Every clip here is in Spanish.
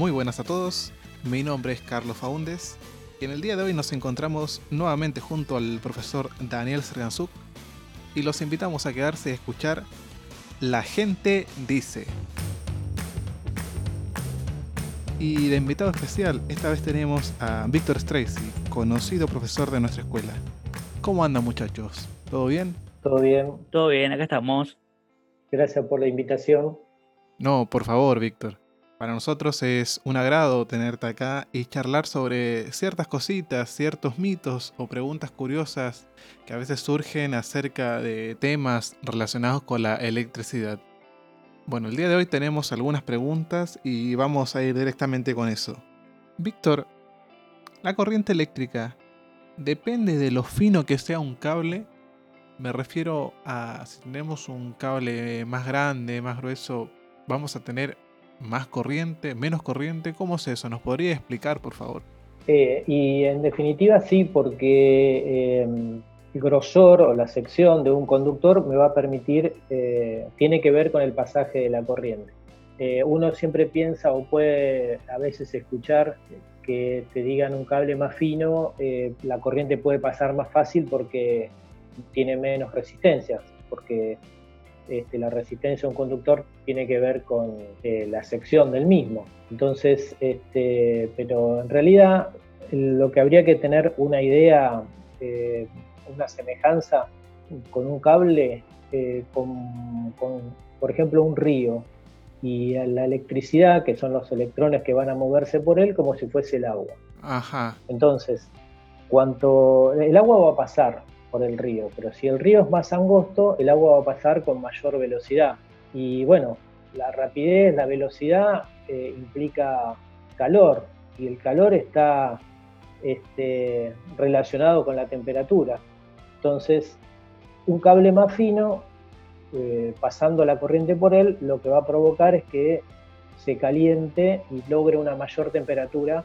Muy buenas a todos, mi nombre es Carlos Faúndes y en el día de hoy nos encontramos nuevamente junto al profesor Daniel Serganzuk y los invitamos a quedarse y escuchar La gente dice. Y de invitado especial, esta vez tenemos a Víctor Stracy, conocido profesor de nuestra escuela. ¿Cómo andan muchachos? ¿Todo bien? Todo bien. Todo bien, acá estamos. Gracias por la invitación. No, por favor, Víctor. Para nosotros es un agrado tenerte acá y charlar sobre ciertas cositas, ciertos mitos o preguntas curiosas que a veces surgen acerca de temas relacionados con la electricidad. Bueno, el día de hoy tenemos algunas preguntas y vamos a ir directamente con eso. Víctor, la corriente eléctrica depende de lo fino que sea un cable. Me refiero a si tenemos un cable más grande, más grueso, vamos a tener más corriente, menos corriente? ¿Cómo es eso? ¿Nos podría explicar, por favor? Eh, y en definitiva sí, porque em, el grosor o la sección de un conductor me va a permitir, eh, tiene que ver con el pasaje de la corriente. Eh, uno siempre piensa o puede a veces escuchar que te digan un cable más fino, la corriente puede pasar más fácil porque tiene menos resistencia, porque este, la resistencia a un conductor tiene que ver con eh, la sección del mismo. Entonces, este, pero en realidad lo que habría que tener una idea, eh, una semejanza con un cable, eh, con, por ejemplo, un río y la electricidad, que son los electrones que van a moverse por él, como si fuese el agua. Ajá. Entonces, cuanto el agua va a pasar por el río, pero si el río es más angosto, el agua va a pasar con mayor velocidad. Y bueno, la rapidez, la velocidad eh, implica calor, y el calor está este, relacionado con la temperatura. Entonces, un cable más fino, eh, pasando la corriente por él, lo que va a provocar es que se caliente y logre una mayor temperatura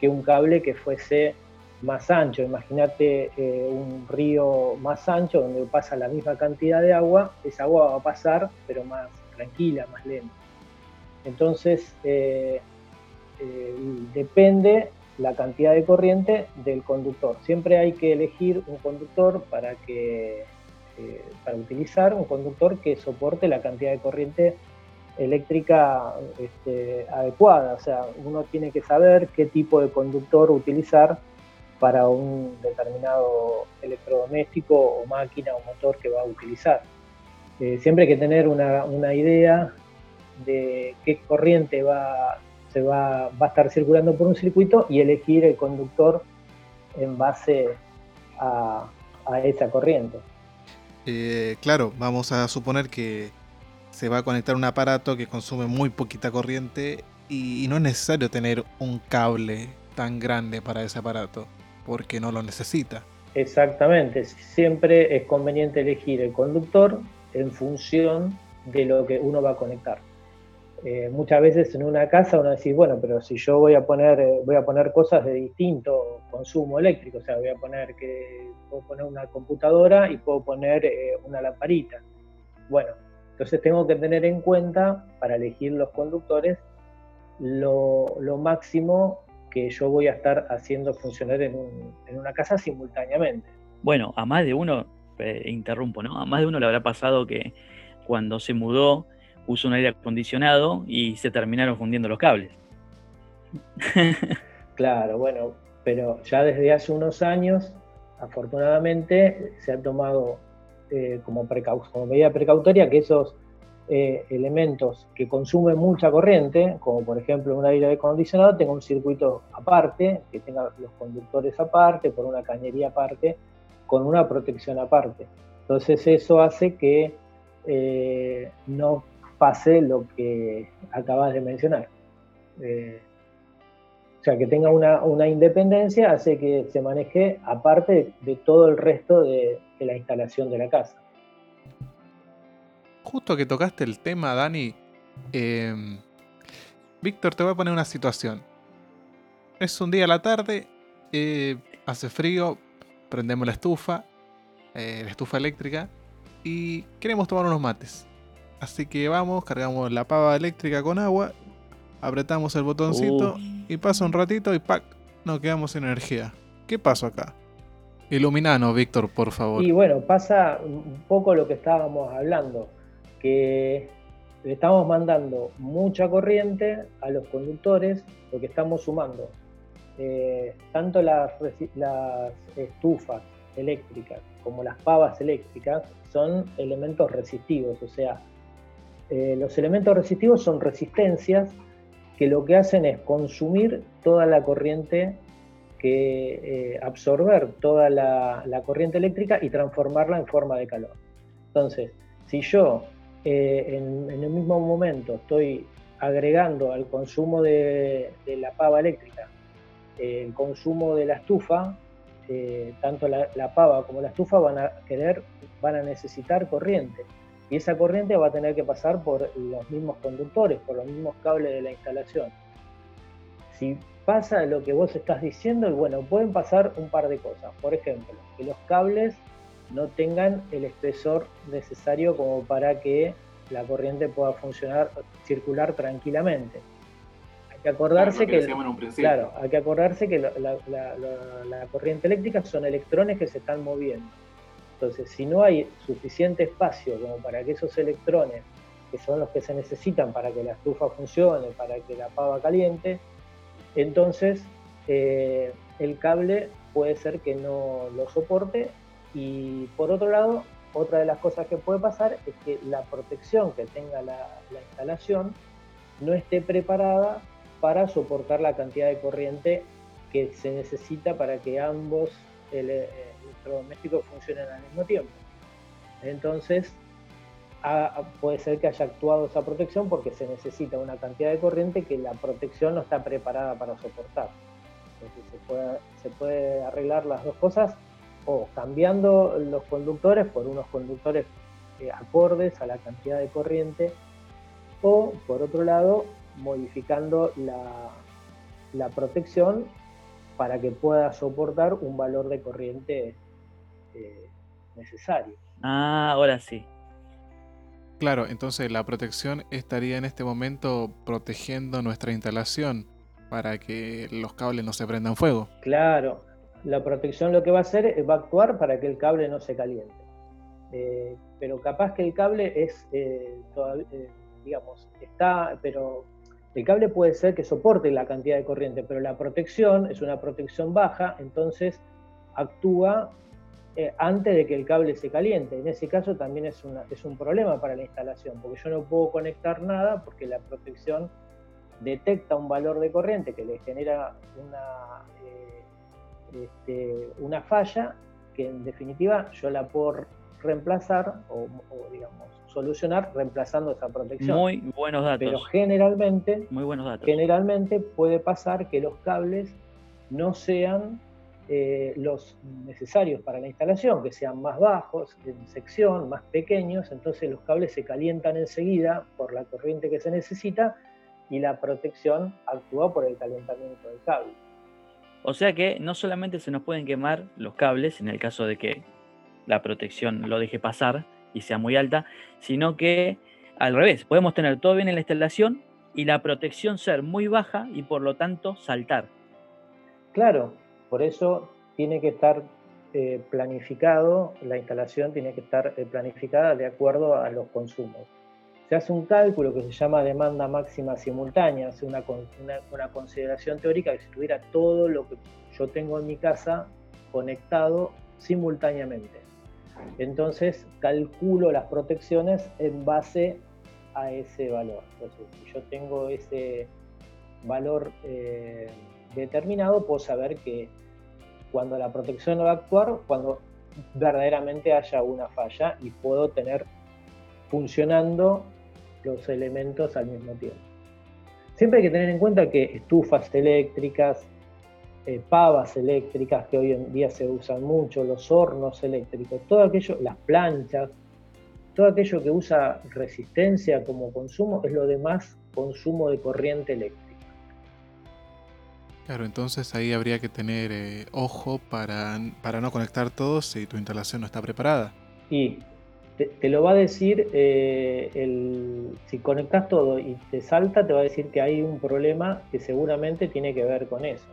que un cable que fuese más ancho. Imagínate eh, un río más ancho donde pasa la misma cantidad de agua, esa agua va a pasar, pero más tranquila, más lenta. Entonces, eh, eh, depende la cantidad de corriente del conductor. Siempre hay que elegir un conductor para, que, para utilizar, un conductor que soporte la cantidad de corriente eléctrica este, adecuada. O sea, uno tiene que saber qué tipo de conductor utilizar para un determinado electrodoméstico o máquina o motor que va a utilizar. Eh, siempre hay que tener una, idea de qué corriente va, se va, va, a estar circulando por un circuito y elegir el conductor en base a, esa corriente. Eh, claro, vamos a suponer que se va a conectar un aparato que consume muy poquita corriente y no es necesario tener un cable tan grande para ese aparato porque no lo necesita. Exactamente, siempre es conveniente elegir el conductor en función de lo que uno va a conectar. Eh, muchas veces en una casa uno dice, bueno, pero si yo voy a poner, eh, voy a poner cosas de distinto consumo eléctrico, o sea, voy a poner que puedo poner una computadora y puedo poner eh, una lamparita. Bueno, entonces tengo que tener en cuenta para elegir los conductores lo máximo que yo voy a estar haciendo funcionar en, una casa simultáneamente. Bueno, a más de uno, eh, interrumpo, ¿no? A más de uno le habrá pasado que cuando se mudó puso un aire acondicionado y se terminaron fundiendo los cables. claro, bueno, pero ya desde hace unos años, afortunadamente, se ha tomado eh, como, como medida precautoria que esos eh, elementos que consumen mucha corriente, como por ejemplo un aire acondicionado, tenga un circuito aparte, que tenga los conductores aparte, por una cañería aparte, con una protección aparte. Entonces eso hace que eh, no pase lo que acabas de mencionar. Eh, o sea, que tenga una, independencia hace que se maneje aparte de, todo el resto de la instalación de la casa justo que tocaste el tema, Dani, em, Víctor, te voy a poner una situación. Es un día a la tarde, eh, hace frío, prendemos la estufa, eh, la estufa eléctrica, y queremos tomar unos mates. Así que vamos, cargamos la pava eléctrica con agua, apretamos el botoncito y pasa un ratito y ¡pac! Nos quedamos sin energía. ¿Qué pasó acá? Iluminanos, Víctor, por favor. Y bueno, pasa un poco lo que estábamos hablando, que le estamos mandando mucha corriente a los conductores porque estamos sumando eh, tanto las, estufas eléctricas como las pavas eléctricas son elementos resistivos, o sea, eh, los elementos resistivos son resistencias que lo que hacen es consumir toda la corriente que eh, absorber toda la, corriente eléctrica y transformarla en forma de calor. Entonces, si yo eh, en, el mismo momento estoy agregando al consumo de, la pava eléctrica el consumo de la estufa, eh, tanto la, pava como la estufa van a querer, van a necesitar corriente. Y esa corriente va a tener que pasar por los mismos conductores, por los mismos cables de la instalación. Si pasa lo que vos estás diciendo, bueno, pueden pasar un par de cosas. Por ejemplo, que los cables no tengan el espesor necesario como para que la corriente pueda funcionar, circular tranquilamente. Hay que acordarse que, claro, hay que acordarse que la, corriente eléctrica son electrones que se están moviendo. Entonces, si no hay suficiente espacio como para que esos electrones, que son los que se necesitan para que la estufa funcione, para que la pava caliente, entonces eh, el cable puede ser que no lo soporte y por otro lado, otra de las cosas que puede pasar es que la protección que tenga la, instalación no esté preparada para soportar la cantidad de corriente que se necesita para que ambos electrodomésticos funcionen al mismo tiempo. Entonces, puede ser que haya actuado esa protección porque se necesita una cantidad de corriente que la protección no está preparada para soportar. Entonces se puede, se puede arreglar las dos cosas o cambiando los conductores por unos conductores eh, acordes a la cantidad de corriente o por otro lado modificando la, la protección para que pueda soportar un valor de corriente eh, necesario. Ah, ahora sí. Claro, entonces la protección estaría en este momento protegiendo nuestra instalación para que los cables no se prendan fuego. Claro, la protección lo que va a hacer es va a actuar para que el cable no se caliente. Eh, pero capaz que el cable es, eh, eh, digamos, está, pero el cable puede ser que soporte la cantidad de corriente, pero la protección es una protección baja, entonces actúa antes de que el cable se caliente. En ese caso también es, es un problema para la instalación, porque yo no puedo conectar nada porque la protección detecta un valor de corriente que le genera una este, una falla que en definitiva yo la puedo reemplazar o, digamos solucionar reemplazando esa protección. Muy buenos datos. Pero generalmente, muy buenos datos. generalmente puede pasar que los cables no sean eh, los necesarios para la instalación, que sean más bajos en sección, más pequeños, entonces los cables se calientan enseguida por la corriente que se necesita y la protección actúa por el calentamiento del cable. O sea que no solamente se nos pueden quemar los cables en el caso de que la protección lo deje pasar y sea muy alta, sino que al revés, podemos tener todo bien en la instalación y la protección ser muy baja y por lo tanto saltar. Claro, por eso tiene que estar eh, planificado, la instalación tiene que estar eh, planificada de acuerdo a los consumos se hace un cálculo que se llama demanda máxima simultánea, hace una, una, consideración teórica que si tuviera todo lo que yo tengo en mi casa conectado simultáneamente. Entonces calculo las protecciones en base a ese valor. Entonces, si yo tengo ese valor eh, determinado, puedo saber que cuando la protección no va a actuar, cuando verdaderamente haya una falla y puedo tener funcionando los elementos al mismo tiempo. Siempre hay que tener en cuenta que estufas eléctricas, eh, pavas eléctricas que hoy en día se usan mucho, los hornos eléctricos, todo aquello, las planchas, todo aquello que usa resistencia como consumo es lo demás consumo de corriente eléctrica. Claro, entonces ahí habría que tener eh, ojo para, para no conectar todo si tu instalación no está preparada. Y te, lo va a decir, eh, el, si conectas todo y te salta, te va a decir que hay un problema que seguramente tiene que ver con eso.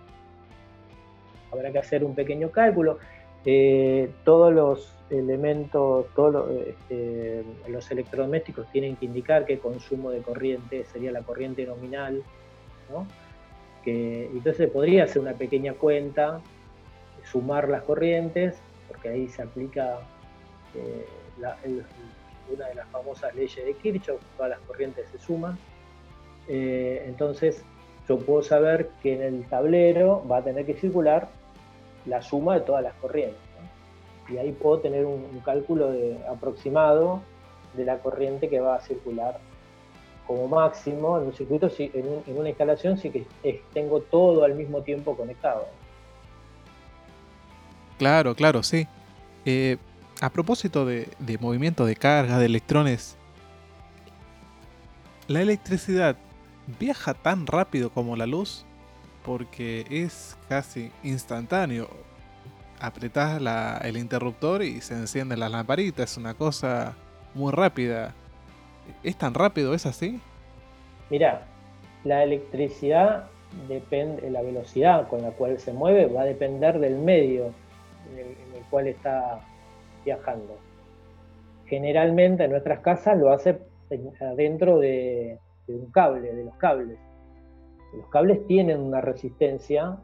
Habrá que hacer un pequeño cálculo. Eh, todos los elementos, todos este, los, electrodomésticos tienen que indicar qué consumo de corriente sería la corriente nominal, ¿no? entonces podría hacer una pequeña cuenta, sumar las corrientes, porque ahí se aplica una de las famosas leyes de Kirchhoff, todas las corrientes se suman. Eh, entonces yo puedo saber que en el tablero va a tener que circular la suma de todas las corrientes. Y ahí puedo tener un, cálculo aproximado de la corriente que va a circular como máximo en un circuito, en, una instalación, sí que tengo todo al mismo tiempo conectado. Claro, claro, sí. Eh, a propósito de, movimiento de carga, de electrones, la electricidad viaja tan rápido como la luz porque es casi instantáneo. Apretás el interruptor y se encienden las lamparitas, es una cosa muy rápida. ¿Es tan rápido? ¿Es así? Mira, la electricidad depende, la velocidad con la cual se mueve va a depender del medio en el cual está viajando. Generalmente en nuestras casas lo hace adentro de, un cable, de los cables. Los cables tienen una resistencia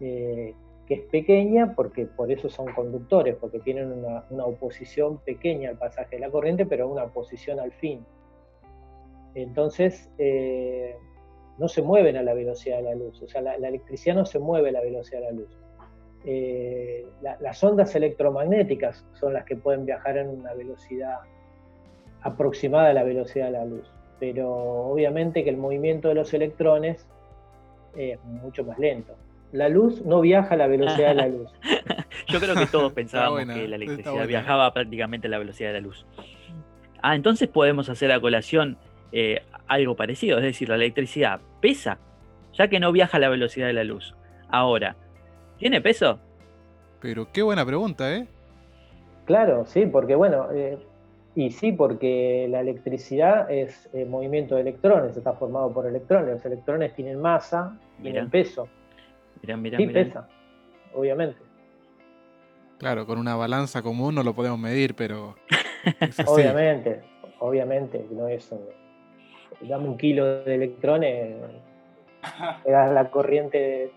eh, que es pequeña porque por eso son conductores, porque tienen una, oposición pequeña al pasaje de la corriente, pero una oposición al fin. Entonces, eh, no se mueven a la velocidad de la luz, o sea, la, la electricidad no se mueve a la velocidad de la luz. Eh, las ondas electromagnéticas son las que pueden viajar en una velocidad aproximada a la velocidad de la luz. Pero obviamente que el movimiento de los electrones es mucho más lento. La luz no viaja a la velocidad de la luz. Yo creo que todos pensábamos que la electricidad viajaba prácticamente a la velocidad de la luz. Ah, entonces podemos hacer a colación eh, algo parecido, es decir, la electricidad pesa, ya que no viaja a la velocidad de la luz. Ahora, ¿Tiene peso? Pero qué buena pregunta, ¿eh? Claro, sí, porque bueno, eh, y sí, porque la electricidad es eh, movimiento de electrones, está formado por electrones. Los electrones tienen masa, tienen peso. Mirá, mirá, sí, pesa, obviamente. Claro, con una balanza común no lo podemos medir, pero. obviamente, obviamente, no es un, Dame un kilo de electrones, le das la corriente.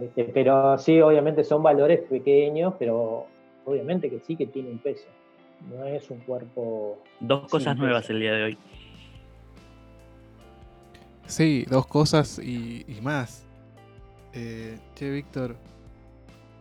Este, pero sí, obviamente son valores pequeños, pero obviamente que sí que tiene un peso. No es un cuerpo. Dos cosas nuevas el día de hoy. Sí, dos cosas y, más. Eh, che, Víctor,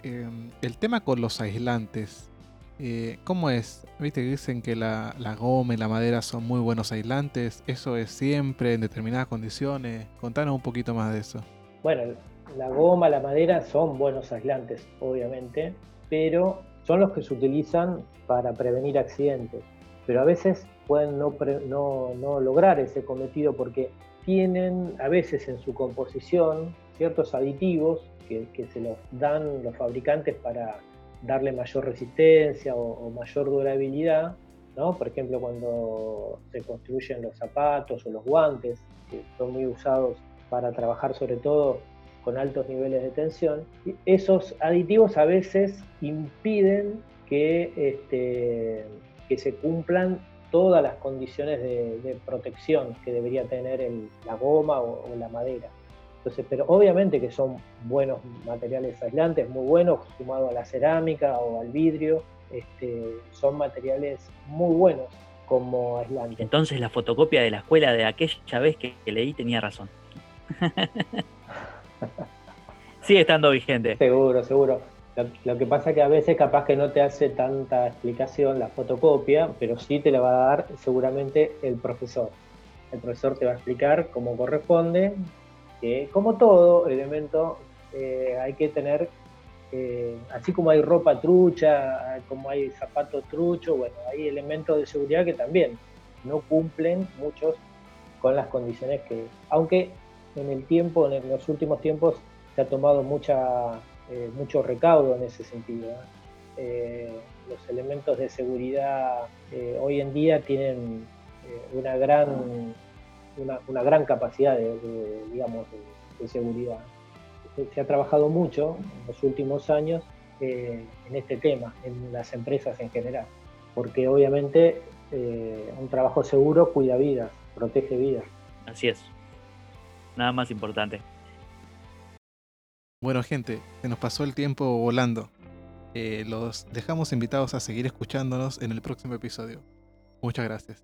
em, el tema con los aislantes, eh, ¿cómo es? Viste que dicen que la, la, goma y la madera son muy buenos aislantes. ¿Eso es siempre en determinadas condiciones? Contanos un poquito más de eso. Bueno, la goma, la madera son buenos aislantes, obviamente, pero son los que se utilizan para prevenir accidentes. Pero a veces pueden no, lograr ese cometido porque tienen a veces en su composición ciertos aditivos que, se los dan los fabricantes para darle mayor resistencia o, mayor durabilidad. ¿no? Por ejemplo, cuando se construyen los zapatos o los guantes, que son muy usados para trabajar sobre todo con altos niveles de tensión. Esos aditivos a veces impiden que, este, que se cumplan todas las condiciones de, protección que debería tener la goma o, la madera. Entonces, pero obviamente que son buenos materiales aislantes, muy buenos, sumado a la cerámica o al vidrio, este, son materiales muy buenos como aislantes. Entonces la fotocopia de la escuela de aquella vez que leí tenía razón. Sigue estando vigente. Seguro, seguro. Lo, que pasa es que a veces capaz que no te hace tanta explicación la fotocopia, pero sí te la va a dar seguramente el profesor. El profesor te va a explicar cómo corresponde, que como todo elemento eh, hay que tener, eh, así como hay ropa trucha, como hay zapatos truchos, bueno, hay elementos de seguridad que también no cumplen muchos con las condiciones que, aunque en el tiempo, en los últimos tiempos, se ha tomado mucha, eh, mucho recaudo en ese sentido. los elementos de seguridad hoy en día tienen una gran una, gran capacidad de, digamos, de, seguridad. Se, ha trabajado mucho en los últimos años eh, en este tema, en las empresas en general, porque obviamente eh, un trabajo seguro cuida vidas, protege vidas. Así es. Nada más importante. Bueno gente, se nos pasó el tiempo volando. Eh, los dejamos invitados a seguir escuchándonos en el próximo episodio. Muchas gracias.